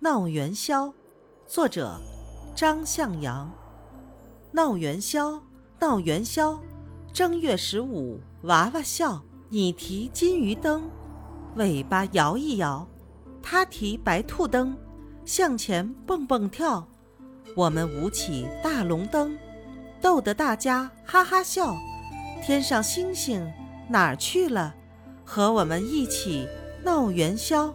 闹元宵作者张向阳闹元宵闹元宵正月十五娃娃笑你提金鱼灯尾巴摇一摇他提白兔灯向前蹦蹦跳我们舞起大龙灯逗得大家哈哈笑。天上星星哪儿去了？和我们一起闹元宵